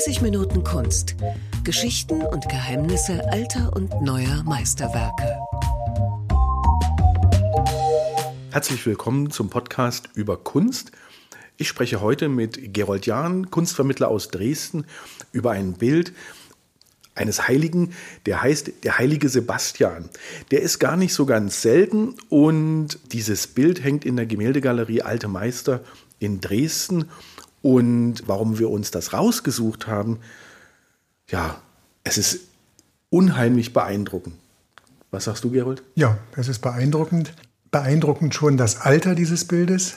30 Minuten Kunst. Geschichten und Geheimnisse alter und neuer Meisterwerke. Herzlich willkommen zum Podcast über Kunst. Ich spreche heute mit Gerold Jahn, Kunstvermittler aus Dresden, über ein Bild eines Heiligen, der heißt der heilige Sebastian. Der ist gar nicht so ganz selten und dieses Bild hängt in der Gemäldegalerie Alte Meister in Dresden und warum wir uns das rausgesucht haben, ja, es ist unheimlich beeindruckend. Was sagst du, Gerold? Ja, es ist beeindruckend. Beeindruckend schon das Alter dieses Bildes,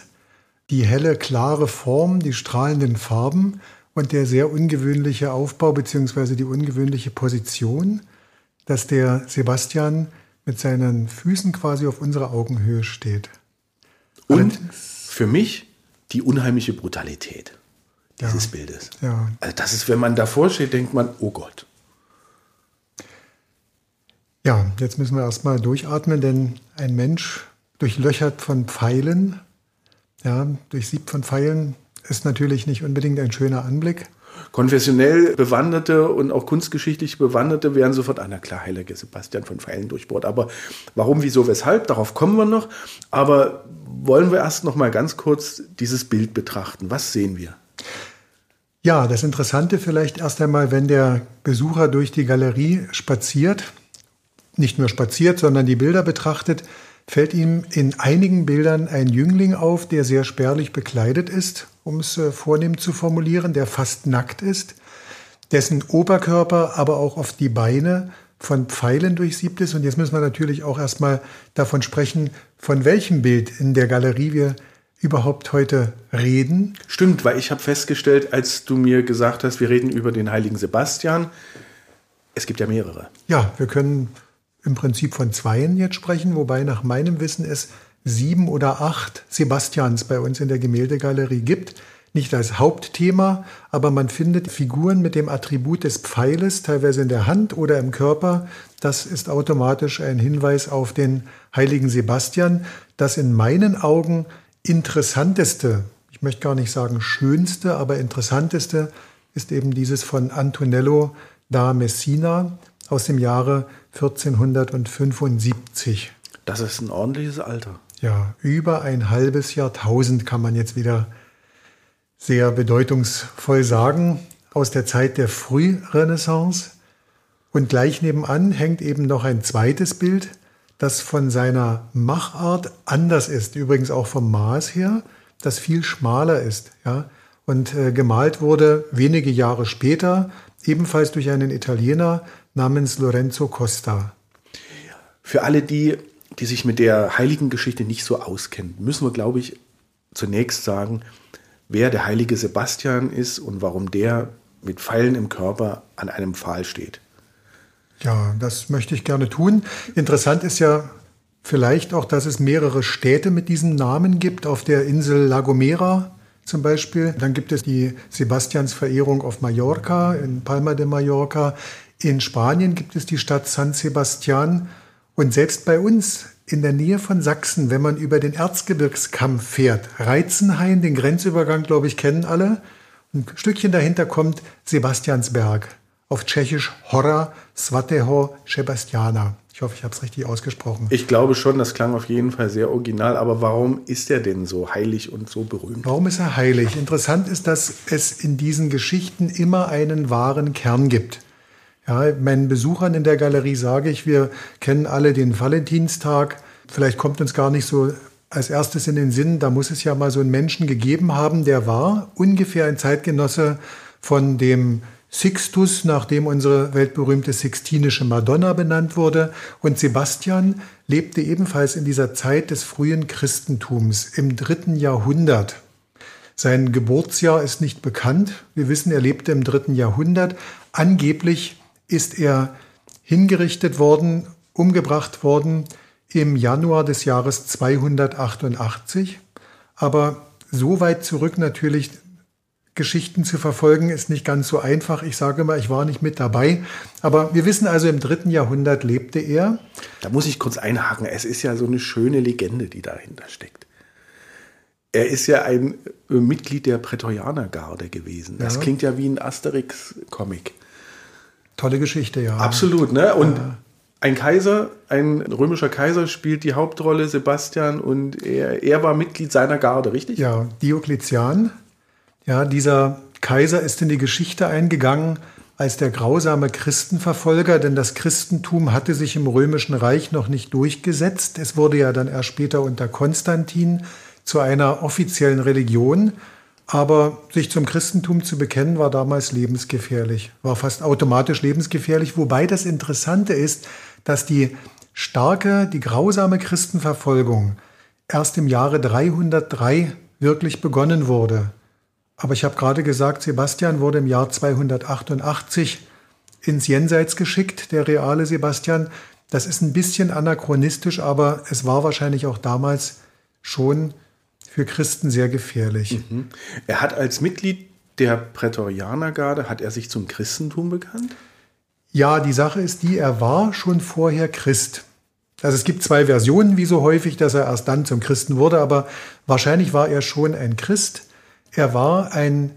die helle, klare Form, die strahlenden Farben und der sehr ungewöhnliche Aufbau bzw. die ungewöhnliche Position, dass der Sebastian mit seinen Füßen quasi auf unserer Augenhöhe steht. Und für mich die unheimliche Brutalität dieses Ja. Bildes. Ja. Also das ist, wenn man davor steht, denkt man, oh Gott. Ja, jetzt müssen wir erstmal durchatmen, denn ein Mensch durchlöchert von Pfeilen, ja, durchsiebt von Pfeilen, ist natürlich nicht unbedingt ein schöner Anblick. Konfessionell Bewanderte und auch kunstgeschichtlich Bewanderte wären sofort, ah, na klar, heiliger Sebastian von Pfeilen durchbohrt. Aber warum, wieso, weshalb, darauf kommen wir noch. Aber wollen wir erst noch mal ganz kurz dieses Bild betrachten. Was sehen wir? Ja, das Interessante vielleicht erst einmal, wenn der Besucher durch die Galerie spaziert, nicht nur spaziert, sondern die Bilder betrachtet, fällt ihm in einigen Bildern ein Jüngling auf, der sehr spärlich bekleidet ist, um es äh, vornehm zu formulieren, der fast nackt ist, dessen Oberkörper, aber auch oft die Beine von Pfeilen durchsiebt ist. Und jetzt müssen wir natürlich auch erstmal davon sprechen, von welchem Bild in der Galerie wir überhaupt heute reden. Stimmt, weil ich habe festgestellt, als du mir gesagt hast, wir reden über den heiligen Sebastian, es gibt ja mehrere. Ja, wir können im Prinzip von zweien jetzt sprechen, wobei nach meinem Wissen es sieben oder acht Sebastians bei uns in der Gemäldegalerie gibt. Nicht als Hauptthema, aber man findet Figuren mit dem Attribut des Pfeiles, teilweise in der Hand oder im Körper. Das ist automatisch ein Hinweis auf den heiligen Sebastian. Das in meinen Augen interessanteste, ich möchte gar nicht sagen schönste, aber interessanteste ist eben dieses von Antonello da Messina aus dem Jahre 1475. Das ist ein ordentliches Alter. Ja, über ein halbes Jahrtausend kann man jetzt wieder sehr bedeutungsvoll sagen, aus der Zeit der Frührenaissance. Und gleich nebenan hängt eben noch ein zweites Bild, das von seiner Machart anders ist, übrigens auch vom Maß her, das viel schmaler ist, ja, und äh, gemalt wurde wenige Jahre später, ebenfalls durch einen Italiener namens Lorenzo Costa. Für alle die, die sich mit der heiligen Geschichte nicht so auskennen, müssen wir, glaube ich, zunächst sagen, wer der heilige Sebastian ist und warum der mit Pfeilen im Körper an einem Pfahl steht. Ja, das möchte ich gerne tun. Interessant ist ja vielleicht auch, dass es mehrere Städte mit diesem Namen gibt, auf der Insel La Gomera zum Beispiel. Dann gibt es die Sebastiansverehrung auf Mallorca, in Palma de Mallorca. In Spanien gibt es die Stadt San Sebastian. Und selbst bei uns in der Nähe von Sachsen, wenn man über den Erzgebirgskamm fährt, Reizenhain, den Grenzübergang, glaube ich, kennen alle. Ein Stückchen dahinter kommt Sebastiansberg. Auf Tschechisch Hora Svateho Sebastiana. Ich hoffe, ich habe es richtig ausgesprochen. Ich glaube schon, das klang auf jeden Fall sehr original, aber warum ist er denn so heilig und so berühmt? Warum ist er heilig? Interessant ist, dass es in diesen Geschichten immer einen wahren Kern gibt. Ja, meinen Besuchern in der Galerie sage ich, wir kennen alle den Valentinstag. Vielleicht kommt uns gar nicht so als erstes in den Sinn, da muss es ja mal so einen Menschen gegeben haben, der war ungefähr ein Zeitgenosse von dem Sixtus, nach dem unsere weltberühmte Sixtinische Madonna benannt wurde. Und Sebastian lebte ebenfalls in dieser Zeit des frühen Christentums im dritten Jahrhundert. Sein Geburtsjahr ist nicht bekannt. Wir wissen, er lebte im dritten Jahrhundert. Angeblich ist er hingerichtet worden, umgebracht worden im Januar des Jahres 288. Aber so weit zurück natürlich Geschichten zu verfolgen, ist nicht ganz so einfach. Ich sage immer, ich war nicht mit dabei. Aber wir wissen also, im dritten Jahrhundert lebte er. Da muss ich kurz einhaken. Es ist ja so eine schöne Legende, die dahinter steckt. Er ist ja ein äh, Mitglied der Prätorianergarde gewesen. Das Ja. klingt ja wie ein Asterix-Comic. Tolle Geschichte, ja. Absolut, ne? Und ein Kaiser, ein römischer Kaiser spielt die Hauptrolle, Sebastian, und er, er war Mitglied seiner Garde, richtig? Ja, Diokletian. Ja, dieser Kaiser ist in die Geschichte eingegangen als der grausame Christenverfolger, denn das Christentum hatte sich im römischen Reich noch nicht durchgesetzt. Es wurde ja dann erst später unter Konstantin zu einer offiziellen Religion. Aber sich zum Christentum zu bekennen, war damals lebensgefährlich, war fast automatisch lebensgefährlich. Wobei das Interessante ist, dass die starke, die grausame Christenverfolgung erst im Jahre 303 wirklich begonnen wurde. Aber ich habe gerade gesagt, Sebastian wurde im Jahr 288 ins Jenseits geschickt, der reale Sebastian. Das ist ein bisschen anachronistisch, aber es war wahrscheinlich auch damals schon für Christen sehr gefährlich. Er hat als Mitglied der Prätorianergarde, hat er sich zum Christentum bekannt? Ja, die Sache ist die, er war schon vorher Christ. Also es gibt zwei Versionen, wie so häufig, dass er erst dann zum Christen wurde, aber wahrscheinlich war er schon ein Christ. Er war ein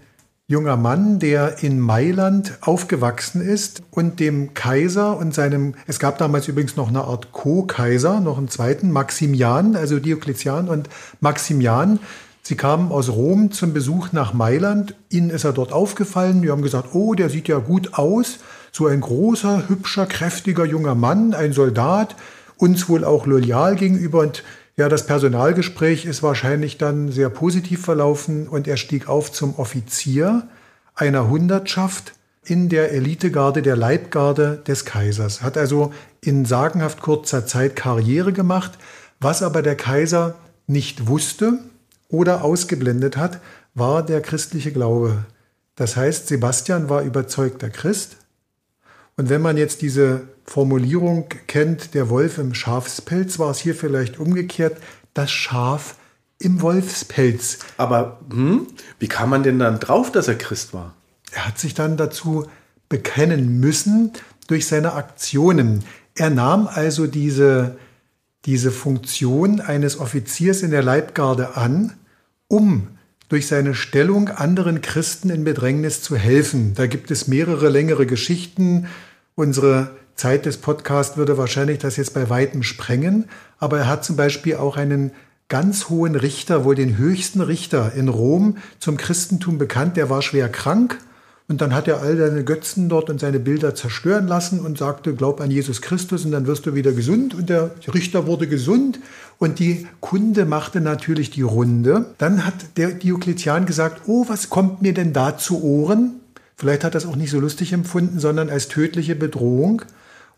junger Mann, der in Mailand aufgewachsen ist und dem Kaiser und seinem, es gab damals übrigens noch eine Art Co-Kaiser, noch einen zweiten, Maximian, also Diokletian und Maximian. Sie kamen aus Rom zum Besuch nach Mailand. Ihnen ist er dort aufgefallen. Die haben gesagt, oh, der sieht ja gut aus. So ein großer, hübscher, kräftiger junger Mann, ein Soldat, uns wohl auch loyal gegenüber. Und ja, das Personalgespräch ist wahrscheinlich dann sehr positiv verlaufen und er stieg auf zum Offizier einer Hundertschaft in der Elitegarde der Leibgarde des Kaisers. Hat also in sagenhaft kurzer Zeit Karriere gemacht, was aber der Kaiser nicht wusste oder ausgeblendet hat, war der christliche Glaube. Das heißt, Sebastian war überzeugter Christ. Und wenn man jetzt diese Formulierung kennt, der Wolf im Schafspelz, war es hier vielleicht umgekehrt, das Schaf im Wolfspelz. Aber hm, wie kam man denn dann drauf, dass er Christ war? Er hat sich dann dazu bekennen müssen durch seine Aktionen. Er nahm also diese, diese Funktion eines Offiziers in der Leibgarde an, um durch seine Stellung anderen Christen in Bedrängnis zu helfen. Da gibt es mehrere längere Geschichten. Unsere Zeit des Podcasts würde wahrscheinlich das jetzt bei weitem sprengen, aber er hat zum Beispiel auch einen ganz hohen Richter, wohl den höchsten Richter in Rom zum Christentum bekannt, der war schwer krank und dann hat er all seine Götzen dort und seine Bilder zerstören lassen und sagte, glaub an Jesus Christus und dann wirst du wieder gesund. Und der Richter wurde gesund und die Kunde machte natürlich die Runde. Dann hat der Diokletian gesagt, oh, was kommt mir denn da zu Ohren? Vielleicht hat er es auch nicht so lustig empfunden, sondern als tödliche Bedrohung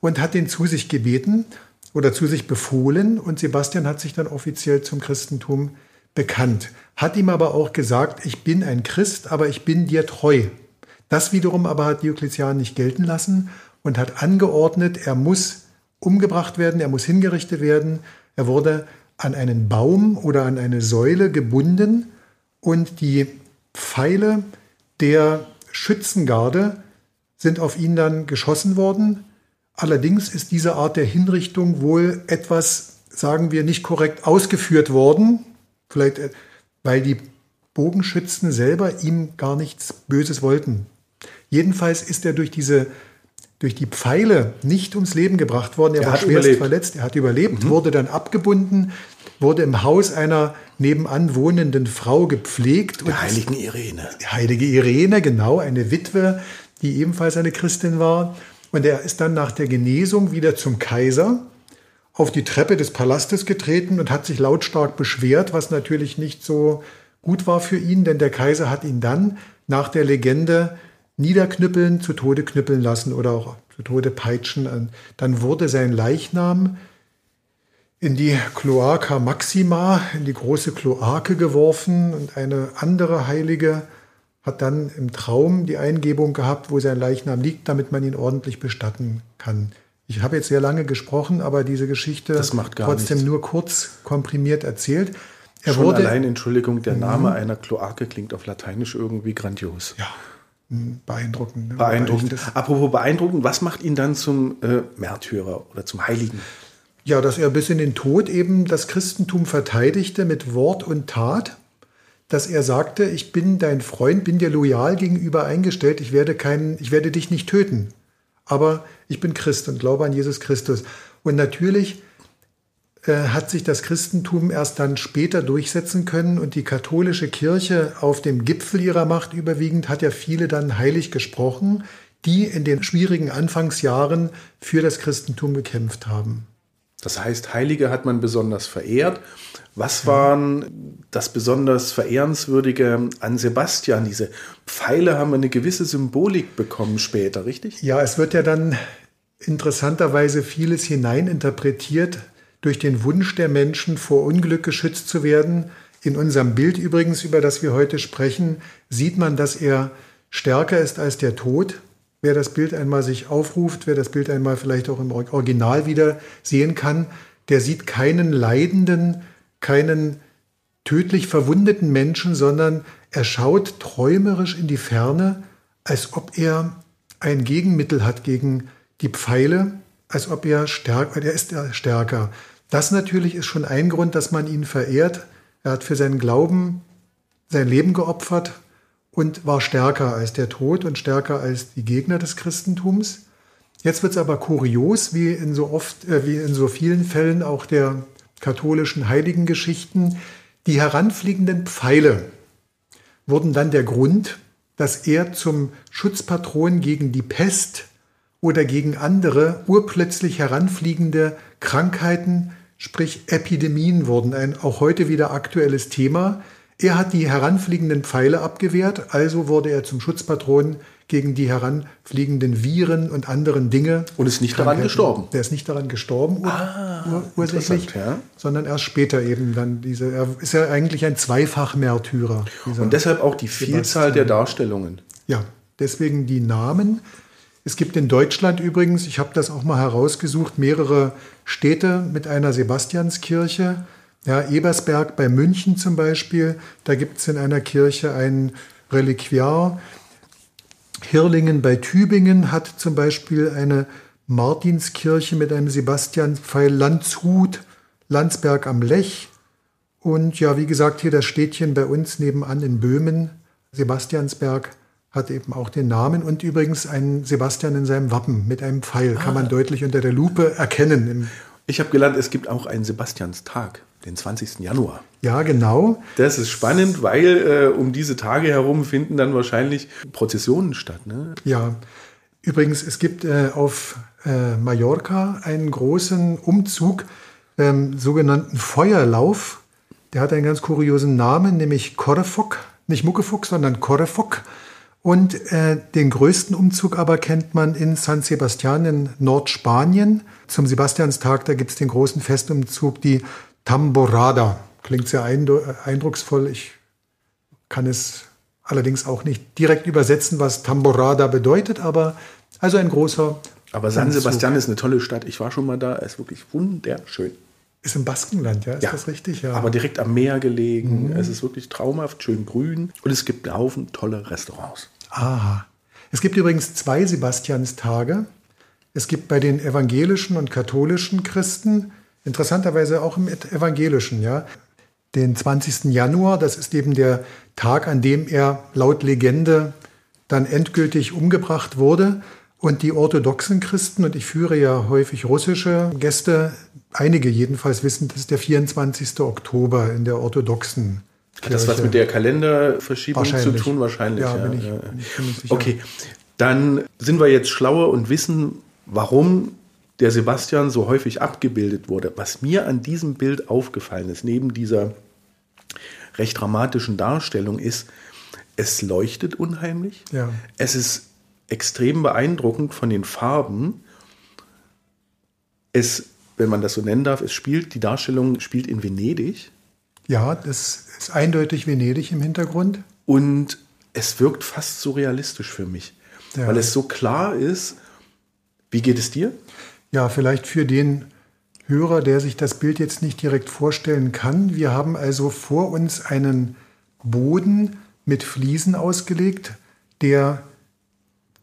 und hat den zu sich gebeten oder zu sich befohlen. Und Sebastian hat sich dann offiziell zum Christentum bekannt. Hat ihm aber auch gesagt, ich bin ein Christ, aber ich bin dir treu. Das wiederum aber hat Diokletian nicht gelten lassen und hat angeordnet, er muss umgebracht werden, er muss hingerichtet werden. Er wurde an einen Baum oder an eine Säule gebunden und die Pfeile der Schützengarde sind auf ihn dann geschossen worden. Allerdings ist diese Art der Hinrichtung wohl etwas, sagen wir, nicht korrekt ausgeführt worden. Vielleicht, äh, weil die Bogenschützen selber ihm gar nichts Böses wollten. Jedenfalls ist er durch diese durch die Pfeile nicht ums Leben gebracht worden. Er, Er war schwerst überlebt. verletzt. Er hat überlebt, wurde dann abgebunden, wurde im Haus einer nebenan wohnenden Frau gepflegt. Der heiligen Irene. Die heilige Irene, genau, eine Witwe, die ebenfalls eine Christin war. Und er ist dann nach der Genesung wieder zum Kaiser auf die Treppe des Palastes getreten und hat sich lautstark beschwert, was natürlich nicht so gut war für ihn, denn der Kaiser hat ihn dann nach der Legende niederknüppeln, zu Tode knüppeln lassen oder auch zu Tode peitschen. Und Dann wurde sein Leichnam in die Cloaca Maxima, in die große Kloake geworfen und eine andere Heilige hat dann im Traum die Eingebung gehabt, wo sein Leichnam liegt, damit man ihn ordentlich bestatten kann. Ich habe jetzt sehr lange gesprochen, aber diese Geschichte trotzdem nichts. nur kurz komprimiert erzählt. Er Schon wurde allein, Entschuldigung, der Name einer Kloake klingt auf Lateinisch irgendwie grandios. ja mh, beeindruckend. ne? Beeindruckend. Apropos beeindruckend, was macht ihn dann zum äh, Märtyrer oder zum Heiligen? Ja, dass er bis in den Tod eben das Christentum verteidigte mit Wort und Tat. dass er sagte, ich bin dein Freund, bin dir loyal gegenüber eingestellt, ich werde, keinen, ich werde dich nicht töten. Aber ich bin Christ und glaube an Jesus Christus. Und natürlich äh, hat sich das Christentum erst dann später durchsetzen können und die katholische Kirche auf dem Gipfel ihrer Macht überwiegend hat ja viele dann heilig gesprochen, die in den schwierigen Anfangsjahren für das Christentum gekämpft haben. Das heißt, Heilige hat man besonders verehrt. Was waren das besonders Verehrenswürdige an Sebastian? Diese Pfeile haben eine gewisse Symbolik bekommen später, richtig? Ja, es wird ja dann interessanterweise vieles hineininterpretiert durch den Wunsch der Menschen, vor Unglück geschützt zu werden. In unserem Bild übrigens, über das wir heute sprechen, sieht man, dass er stärker ist als der Tod. Wer das Bild einmal sich aufruft, wer das Bild einmal vielleicht auch im Original wieder sehen kann, der sieht keinen leidenden, keinen tödlich verwundeten Menschen, sondern er schaut träumerisch in die Ferne, als ob er ein Gegenmittel hat gegen die Pfeile, als ob er stärker, er ist stärker. Das natürlich ist schon ein Grund, dass man ihn verehrt. Er hat für seinen Glauben sein Leben geopfert und war stärker als der Tod und stärker als die Gegner des Christentums. Jetzt wird es aber kurios, wie in so oft, äh, wie in so vielen Fällen auch der katholischen Heiligengeschichten. Die heranfliegenden Pfeile wurden dann der Grund, dass er zum Schutzpatron gegen die Pest oder gegen andere urplötzlich heranfliegende Krankheiten, sprich Epidemien wurden ein auch heute wieder aktuelles Thema. Er hat die heranfliegenden Pfeile abgewehrt, also wurde er zum Schutzpatron gegen die heranfliegenden Viren und anderen Dinge. Und ist nicht daran gestorben. Der ist nicht daran gestorben, ur ah, ur ursächlich, ja. sondern erst später eben dann diese. Er ist ja eigentlich ein Zweifach-Märtyrer. Und deshalb auch die Vielzahl der Darstellungen. Ja, deswegen die Namen. Es gibt in Deutschland übrigens, ich habe das auch mal herausgesucht, mehrere Städte mit einer Sebastianskirche. Ja, Ebersberg bei München zum Beispiel, da gibt es in einer Kirche ein Reliquiar. Hirlingen bei Tübingen hat zum Beispiel eine Martinskirche mit einem Sebastianpfeil, Landshut, Landsberg am Lech und ja, wie gesagt, hier das Städtchen bei uns nebenan in Böhmen, Sebastiansberg hat eben auch den Namen und übrigens einen Sebastian in seinem Wappen mit einem Pfeil. Kann man ah. deutlich unter der Lupe erkennen. Ich habe gelernt, es gibt auch einen Sebastianstag, den 20. Januar. Ja, genau. Das ist spannend, weil äh, um diese Tage herum finden dann wahrscheinlich Prozessionen statt. Ne? Ja, übrigens, es gibt äh, auf äh, Mallorca einen großen Umzug, ähm, sogenannten Feuerlauf. Der hat einen ganz kuriosen Namen, nämlich Korrefock. Nicht Muckefuck, sondern Korrefock. Und äh, den größten Umzug aber kennt man in San Sebastian in Nordspanien. Zum Sebastianstag, da gibt es den großen Festumzug, die Tamborada. Klingt sehr eindrucksvoll. Ich kann es allerdings auch nicht direkt übersetzen, was Tamborada bedeutet, aber also ein großer. Aber San Sebastian ist eine tolle Stadt. Ich war schon mal da. Er ist wirklich wunderschön. Ist im Baskenland, ja? Ist ja, das richtig? Ja. Aber direkt am Meer gelegen. Mhm. Es ist wirklich traumhaft, schön grün. Und es gibt einen Haufen tolle Restaurants. Aha. Es gibt übrigens zwei Sebastianstage. Es gibt bei den evangelischen und katholischen Christen, interessanterweise auch im evangelischen, ja, den 20. Januar. Das ist eben der Tag, an dem er laut Legende dann endgültig umgebracht wurde. Und die orthodoxen Christen, und ich führe ja häufig russische Gäste, einige jedenfalls wissen, das ist der 24. Oktober in der orthodoxen Kirche. Hat das was mit der Kalenderverschiebung zu tun? Wahrscheinlich. Ja, ja. Bin ich, ja. Bin ich okay, dann sind wir jetzt schlauer und wissen, warum der Sebastian so häufig abgebildet wurde. Was mir an diesem Bild aufgefallen ist, neben dieser recht dramatischen Darstellung, ist, es leuchtet unheimlich. Ja. Es ist extrem beeindruckend von den Farben. Es, wenn man das so nennen darf, es spielt, die Darstellung spielt in Venedig. Ja, das ist eindeutig Venedig im Hintergrund. Und es wirkt fast surrealistisch für mich, ja. weil es so klar ist. Wie geht es dir? Ja, vielleicht für den Hörer, der sich das Bild jetzt nicht direkt vorstellen kann. Wir haben also vor uns einen Boden mit Fliesen ausgelegt, der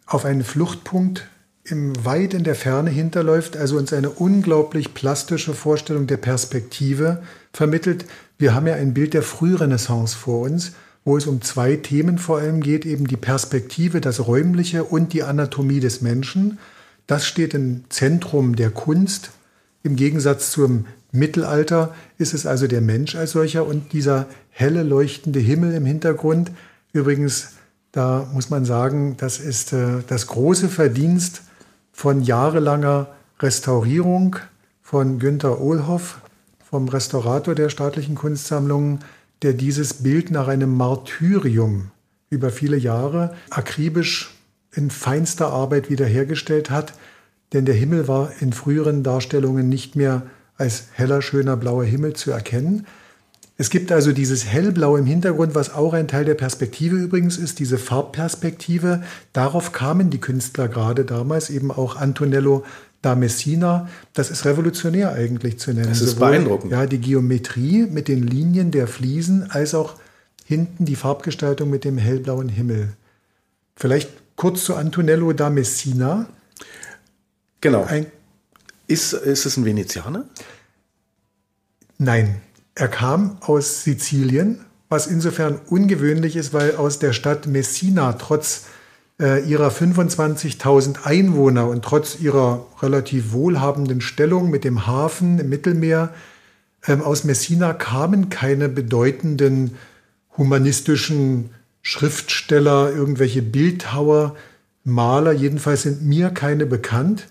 auf einen Fluchtpunkt im weit in der Ferne hinterläuft, also uns eine unglaublich plastische Vorstellung der Perspektive vermittelt. Wir haben ja ein Bild der Frührenaissance vor uns, wo es um zwei Themen vor allem geht, eben die Perspektive, das Räumliche und die Anatomie des Menschen. Das steht im Zentrum der Kunst. Im Gegensatz zum Mittelalter ist es also der Mensch als solcher und dieser helle leuchtende Himmel im Hintergrund. Übrigens, da muss man sagen, das ist äh, das große Verdienst von jahrelanger Restaurierung von Günter Ohlhoff, vom Restaurator der staatlichen Kunstsammlungen, der dieses Bild nach einem Martyrium über viele Jahre akribisch in feinster Arbeit wiederhergestellt hat. Denn der Himmel war in früheren Darstellungen nicht mehr als heller, schöner blauer Himmel zu erkennen. Es gibt also dieses hellblau im Hintergrund, was auch ein Teil der Perspektive übrigens ist, diese Farbperspektive. Darauf kamen die Künstler gerade damals, eben auch Antonello da Messina. Das ist revolutionär eigentlich zu nennen. Das ist Sowohl, beeindruckend. Ja, die Geometrie mit den Linien der Fliesen, als auch hinten die Farbgestaltung mit dem hellblauen Himmel. Vielleicht kurz zu Antonello da Messina. Genau. Ein ist, ist es ein Venezianer? Nein, er kam aus Sizilien, was insofern ungewöhnlich ist, weil aus der Stadt Messina trotz äh, ihrer 25.000 Einwohner und trotz ihrer relativ wohlhabenden Stellung mit dem Hafen im Mittelmeer ähm, aus Messina kamen keine bedeutenden humanistischen Schriftsteller, irgendwelche Bildhauer, Maler, jedenfalls sind mir keine bekannt.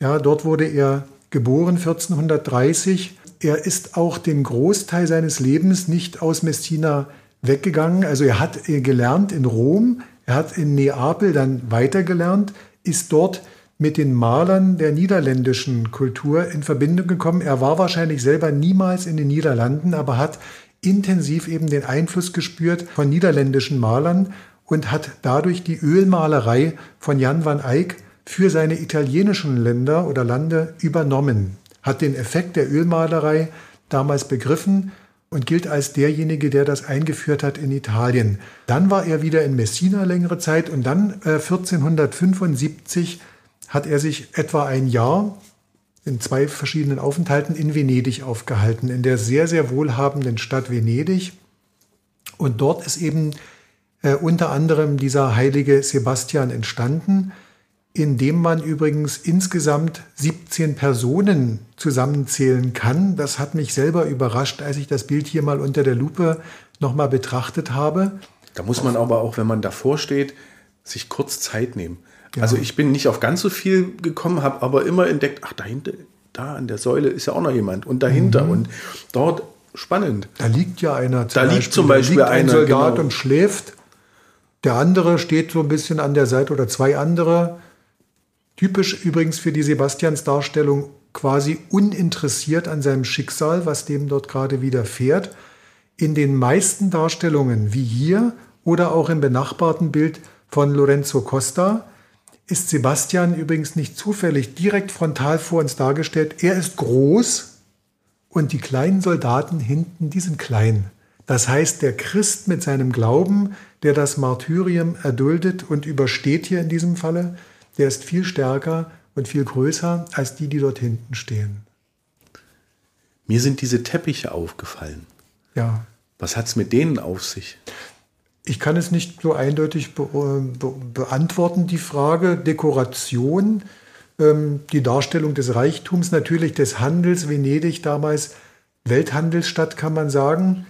Ja, dort wurde er geboren 1430. Er ist auch den Großteil seines Lebens nicht aus Messina weggegangen. Also er hat gelernt in Rom, er hat in Neapel dann weitergelernt, ist dort mit den Malern der niederländischen Kultur in Verbindung gekommen. Er war wahrscheinlich selber niemals in den Niederlanden, aber hat intensiv eben den Einfluss gespürt von niederländischen Malern und hat dadurch die Ölmalerei von Jan van Eyck für seine italienischen Länder oder Lande übernommen, hat den Effekt der Ölmalerei damals begriffen und gilt als derjenige, der das eingeführt hat in Italien. Dann war er wieder in Messina längere Zeit und dann äh, 1475 hat er sich etwa ein Jahr in zwei verschiedenen Aufenthalten in Venedig aufgehalten, in der sehr, sehr wohlhabenden Stadt Venedig. Und dort ist eben äh, unter anderem dieser heilige Sebastian entstanden, in dem man übrigens insgesamt 17 Personen zusammenzählen kann. Das hat mich selber überrascht, als ich das Bild hier mal unter der Lupe nochmal betrachtet habe. Da muss man aber auch, wenn man davor steht, sich kurz Zeit nehmen. Ja. Also ich bin nicht auf ganz so viel gekommen, habe aber immer entdeckt, ach dahinter, da an der Säule ist ja auch noch jemand und dahinter mhm. und dort spannend. Da liegt ja einer. da Beispiel, liegt zum Beispiel liegt ein einer, Soldat genau. und schläft. Der andere steht so ein bisschen an der Seite oder zwei andere Typisch übrigens für die Sebastians-Darstellung quasi uninteressiert an seinem Schicksal, was dem dort gerade widerfährt. In den meisten Darstellungen, wie hier oder auch im benachbarten Bild von Lorenzo Costa, ist Sebastian übrigens nicht zufällig direkt frontal vor uns dargestellt. Er ist groß und die kleinen Soldaten hinten, die sind klein. Das heißt, der Christ mit seinem Glauben, der das Martyrium erduldet und übersteht hier in diesem Falle, der ist viel stärker und viel größer als die, die dort hinten stehen. Mir sind diese Teppiche aufgefallen. Ja. Was hat es mit denen auf sich? Ich kann es nicht so eindeutig be be beantworten, die Frage. Dekoration, ähm, die Darstellung des Reichtums, natürlich des Handels. Venedig damals Welthandelsstadt, kann man sagen.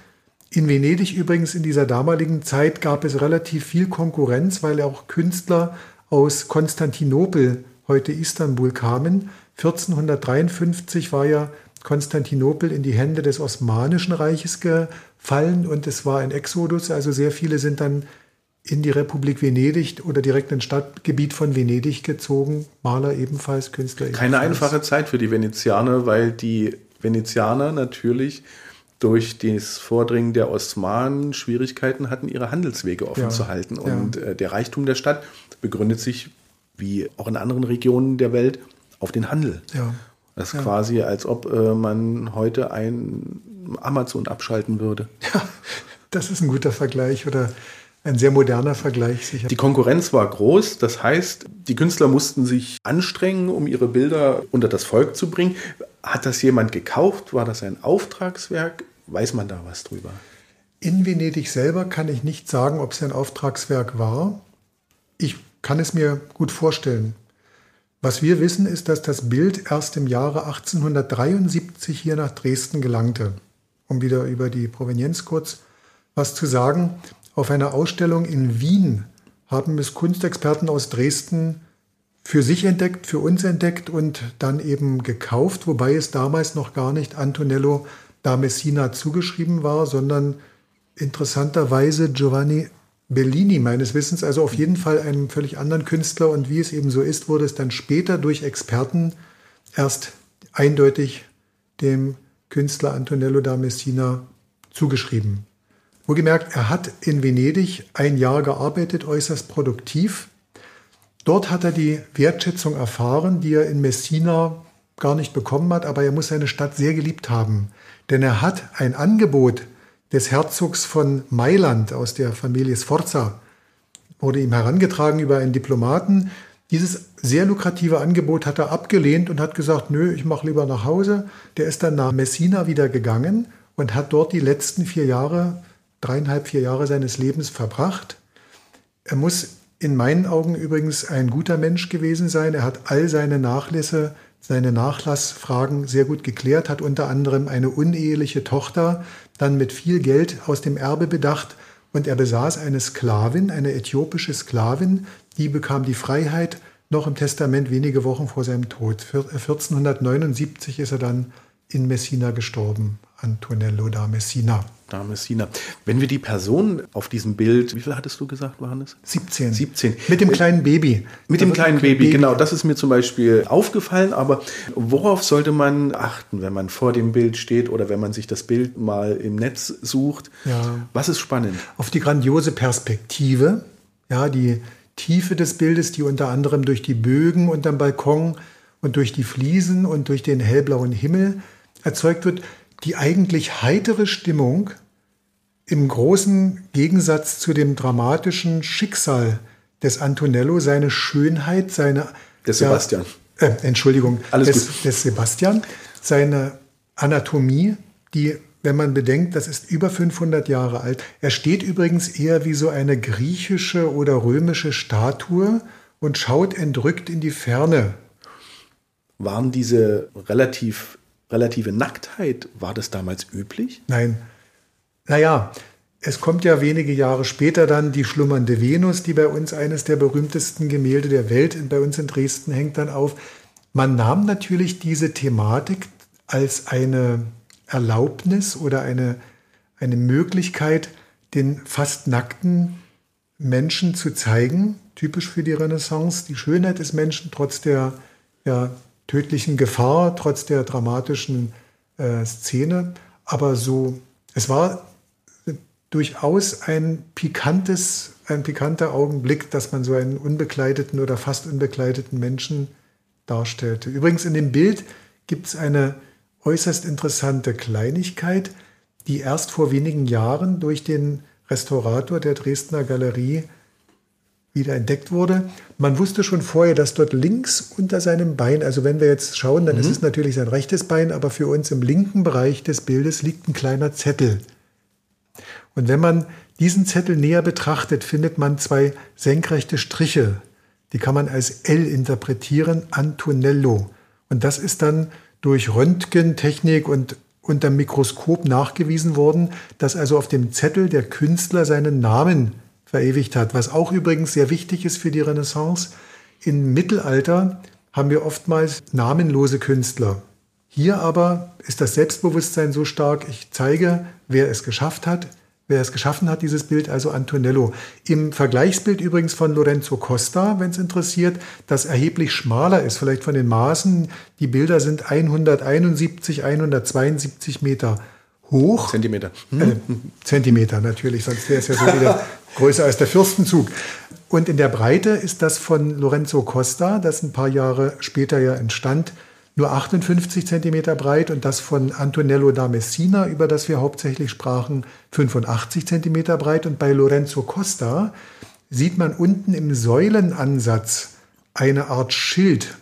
In Venedig übrigens in dieser damaligen Zeit gab es relativ viel Konkurrenz, weil auch Künstler aus Konstantinopel, heute Istanbul, kamen. 1453 war ja Konstantinopel in die Hände des Osmanischen Reiches gefallen und es war ein Exodus. Also sehr viele sind dann in die Republik Venedig oder direkt ins Stadtgebiet von Venedig gezogen. Maler ebenfalls, Künstler ebenfalls. Keine einfache Zeit für die Venezianer, weil die Venezianer natürlich durch das Vordringen der Osmanen Schwierigkeiten hatten, ihre Handelswege offen ja, zu halten. Und ja. Äh, der Reichtum der Stadt begründet sich, wie auch in anderen Regionen der Welt, auf den Handel. Ja. Das ist ja. quasi, als ob äh, man heute ein Amazon abschalten würde. Ja, das ist ein guter Vergleich. Oder ein sehr moderner Vergleich. Sicher. Die Konkurrenz war groß, das heißt, die Künstler mussten sich anstrengen, um ihre Bilder unter das Volk zu bringen. Hat das jemand gekauft? War das ein Auftragswerk? Weiß man da was drüber? In Venedig selber kann ich nicht sagen, ob es ein Auftragswerk war. Ich kann es mir gut vorstellen. Was wir wissen, ist, dass das Bild erst im Jahre 1873 hier nach Dresden gelangte. Um wieder über die Provenienz kurz was zu sagen. Auf einer Ausstellung in Wien haben es Kunstexperten aus Dresden für sich entdeckt, für uns entdeckt und dann eben gekauft, wobei es damals noch gar nicht Antonello da Messina zugeschrieben war, sondern interessanterweise Giovanni Bellini meines Wissens, also auf jeden Fall einem völlig anderen Künstler. Und wie es eben so ist, wurde es dann später durch Experten erst eindeutig dem Künstler Antonello da Messina zugeschrieben. Wohlgemerkt, er hat in Venedig ein Jahr gearbeitet, äußerst produktiv. Dort hat er die Wertschätzung erfahren, die er in Messina gar nicht bekommen hat, aber er muss seine Stadt sehr geliebt haben. Denn er hat ein Angebot des Herzogs von Mailand aus der Familie Sforza, wurde ihm herangetragen über einen Diplomaten. Dieses sehr lukrative Angebot hat er abgelehnt und hat gesagt, nö, ich mache lieber nach Hause. Der ist dann nach Messina wieder gegangen und hat dort die letzten vier Jahre, dreieinhalb, vier Jahre seines Lebens verbracht. Er muss in meinen Augen übrigens ein guter Mensch gewesen sein. Er hat all seine Nachlässe seine Nachlassfragen sehr gut geklärt, hat unter anderem eine uneheliche Tochter dann mit viel Geld aus dem Erbe bedacht und er besaß eine Sklavin, eine äthiopische Sklavin, die bekam die Freiheit noch im Testament wenige Wochen vor seinem Tod. 1479 ist er dann in Messina gestorben, Antonello da Messina da Messina. Wenn wir die Person auf diesem Bild, wie viel hattest du gesagt, waren es? 17. 17. Mit dem kleinen Baby. Mit dem kleinen Baby, Baby, genau. Das ist mir zum Beispiel aufgefallen. Aber worauf sollte man achten, wenn man vor dem Bild steht oder wenn man sich das Bild mal im Netz sucht? Ja. Was ist spannend? Auf die grandiose Perspektive, ja, die Tiefe des Bildes, die unter anderem durch die Bögen unterm Balkon und durch die Fliesen und durch den hellblauen Himmel erzeugt wird, die eigentlich heitere Stimmung im großen Gegensatz zu dem dramatischen Schicksal des Antonello, seine Schönheit, seine. Des Sebastian. Ja, äh, Entschuldigung, Alles des, gut. des Sebastian, seine Anatomie, die, wenn man bedenkt, das ist über 500 Jahre alt. Er steht übrigens eher wie so eine griechische oder römische Statue und schaut entrückt in die Ferne. Waren diese relativ, relative Nacktheit, war das damals üblich? Nein, naja, es kommt ja wenige Jahre später dann die schlummernde Venus, die bei uns eines der berühmtesten Gemälde der Welt bei uns in Dresden hängt dann auf. Man nahm natürlich diese Thematik als eine Erlaubnis oder eine, eine Möglichkeit, den fast nackten Menschen zu zeigen, typisch für die Renaissance, die Schönheit des Menschen trotz der ja, tödlichen Gefahr, trotz der dramatischen äh, Szene. Aber so, es war durchaus ein pikantes, ein pikanter Augenblick, dass man so einen unbekleideten oder fast unbekleideten Menschen darstellte. Übrigens in dem Bild gibt es eine äußerst interessante Kleinigkeit, die erst vor wenigen Jahren durch den Restaurator der Dresdner Galerie wieder entdeckt wurde. Man wusste schon vorher, dass dort links unter seinem Bein, also wenn wir jetzt schauen, dann mhm. ist es natürlich sein rechtes Bein, aber für uns im linken Bereich des Bildes liegt ein kleiner Zettel. Und wenn man diesen Zettel näher betrachtet, findet man zwei senkrechte Striche. Die kann man als L interpretieren, Antonello. Und das ist dann durch Röntgentechnik und unter Mikroskop nachgewiesen worden, dass also auf dem Zettel der Künstler seinen Namen verewigt hat, was auch übrigens sehr wichtig ist für die Renaissance. Im Mittelalter haben wir oftmals namenlose Künstler. Hier aber ist das Selbstbewusstsein so stark, ich zeige, wer es geschafft hat, wer es geschaffen hat, dieses Bild, also Antonello. Im Vergleichsbild übrigens von Lorenzo Costa, wenn es interessiert, das erheblich schmaler ist, vielleicht von den Maßen. Die Bilder sind 171, 172 Meter hoch. Zentimeter. Äh, Zentimeter natürlich, sonst wäre es ja so wieder größer als der Fürstenzug. Und in der Breite ist das von Lorenzo Costa, das ein paar Jahre später ja entstand, nur 58 cm breit und das von Antonello da Messina, über das wir hauptsächlich sprachen, 85 cm breit. Und bei Lorenzo Costa sieht man unten im Säulenansatz eine Art Schild,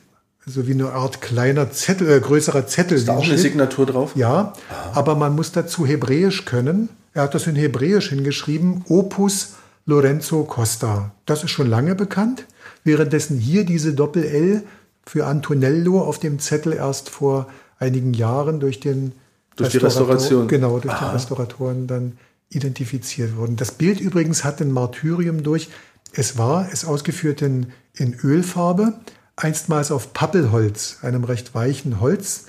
also wie eine Art kleiner Zettel, äh, größerer Zettel. Ist da auch eine Signatur drauf? Ja, Aha. aber man muss dazu Hebräisch können. Er hat das in Hebräisch hingeschrieben, Opus Lorenzo Costa. Das ist schon lange bekannt, währenddessen hier diese Doppel-L für Antonello auf dem Zettel erst vor einigen Jahren durch den durch die Restauration. Genau, durch Aha. die Restauratoren dann identifiziert wurden. Das Bild übrigens hat ein Martyrium durch. Es war, es ausgeführt in, in Ölfarbe, einstmals auf Pappelholz, einem recht weichen Holz.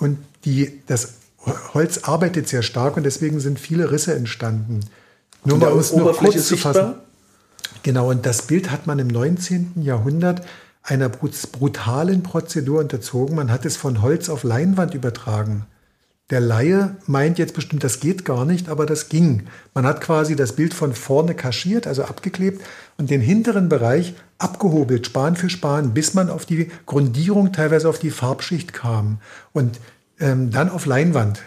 Und die, das Holz arbeitet sehr stark und deswegen sind viele Risse entstanden. Nur mal um es nur kurz zu fassen. Genau, und das Bild hat man im 19. Jahrhundert einer brutalen Prozedur unterzogen. Man hat es von Holz auf Leinwand übertragen. Der Laie meint jetzt bestimmt, das geht gar nicht, aber das ging. Man hat quasi das Bild von vorne kaschiert, also abgeklebt und den hinteren Bereich abgehobelt, Span für Span, bis man auf die Grundierung, teilweise auf die Farbschicht kam und ähm, dann auf Leinwand.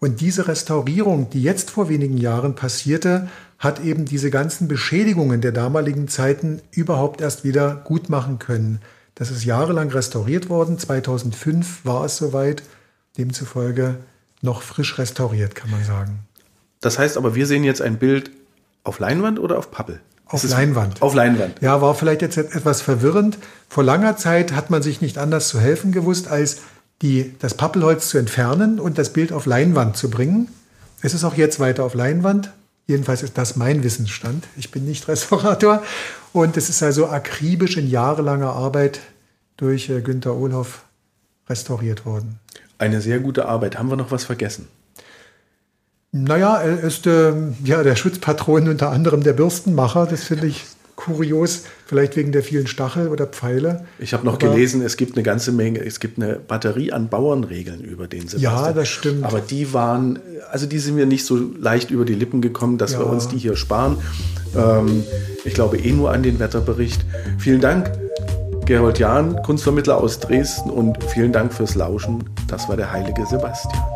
Und diese Restaurierung, die jetzt vor wenigen Jahren passierte, hat eben diese ganzen Beschädigungen der damaligen Zeiten überhaupt erst wieder gut machen können. Das ist jahrelang restauriert worden. 2005 war es soweit. Demzufolge noch frisch restauriert, kann man sagen. Das heißt aber, wir sehen jetzt ein Bild auf Leinwand oder auf Pappel? Auf Leinwand. Auf Leinwand. Ja, war vielleicht jetzt etwas verwirrend. Vor langer Zeit hat man sich nicht anders zu helfen gewusst, als die, das Pappelholz zu entfernen und das Bild auf Leinwand zu bringen. Es ist auch jetzt weiter auf Leinwand. Jedenfalls ist das mein Wissensstand. Ich bin nicht Restaurator. Und es ist also akribisch in jahrelanger Arbeit durch äh, Günter Ohlhoff restauriert worden. Eine sehr gute Arbeit. Haben wir noch was vergessen? Naja, er ist äh, ja, der Schutzpatron unter anderem der Bürstenmacher. Das finde ich kurios, vielleicht wegen der vielen Stachel oder Pfeile. Ich habe noch Aber, gelesen, es gibt eine ganze Menge, es gibt eine Batterie an Bauernregeln über den Sebastian. Ja, das stimmt. Aber die waren, also die sind mir nicht so leicht über die Lippen gekommen, dass ja. wir uns die hier sparen. Ähm, ich glaube eh nur an den Wetterbericht. Vielen Dank, Gerold Jahn, Kunstvermittler aus Dresden und vielen Dank fürs Lauschen. Das war der heilige Sebastian.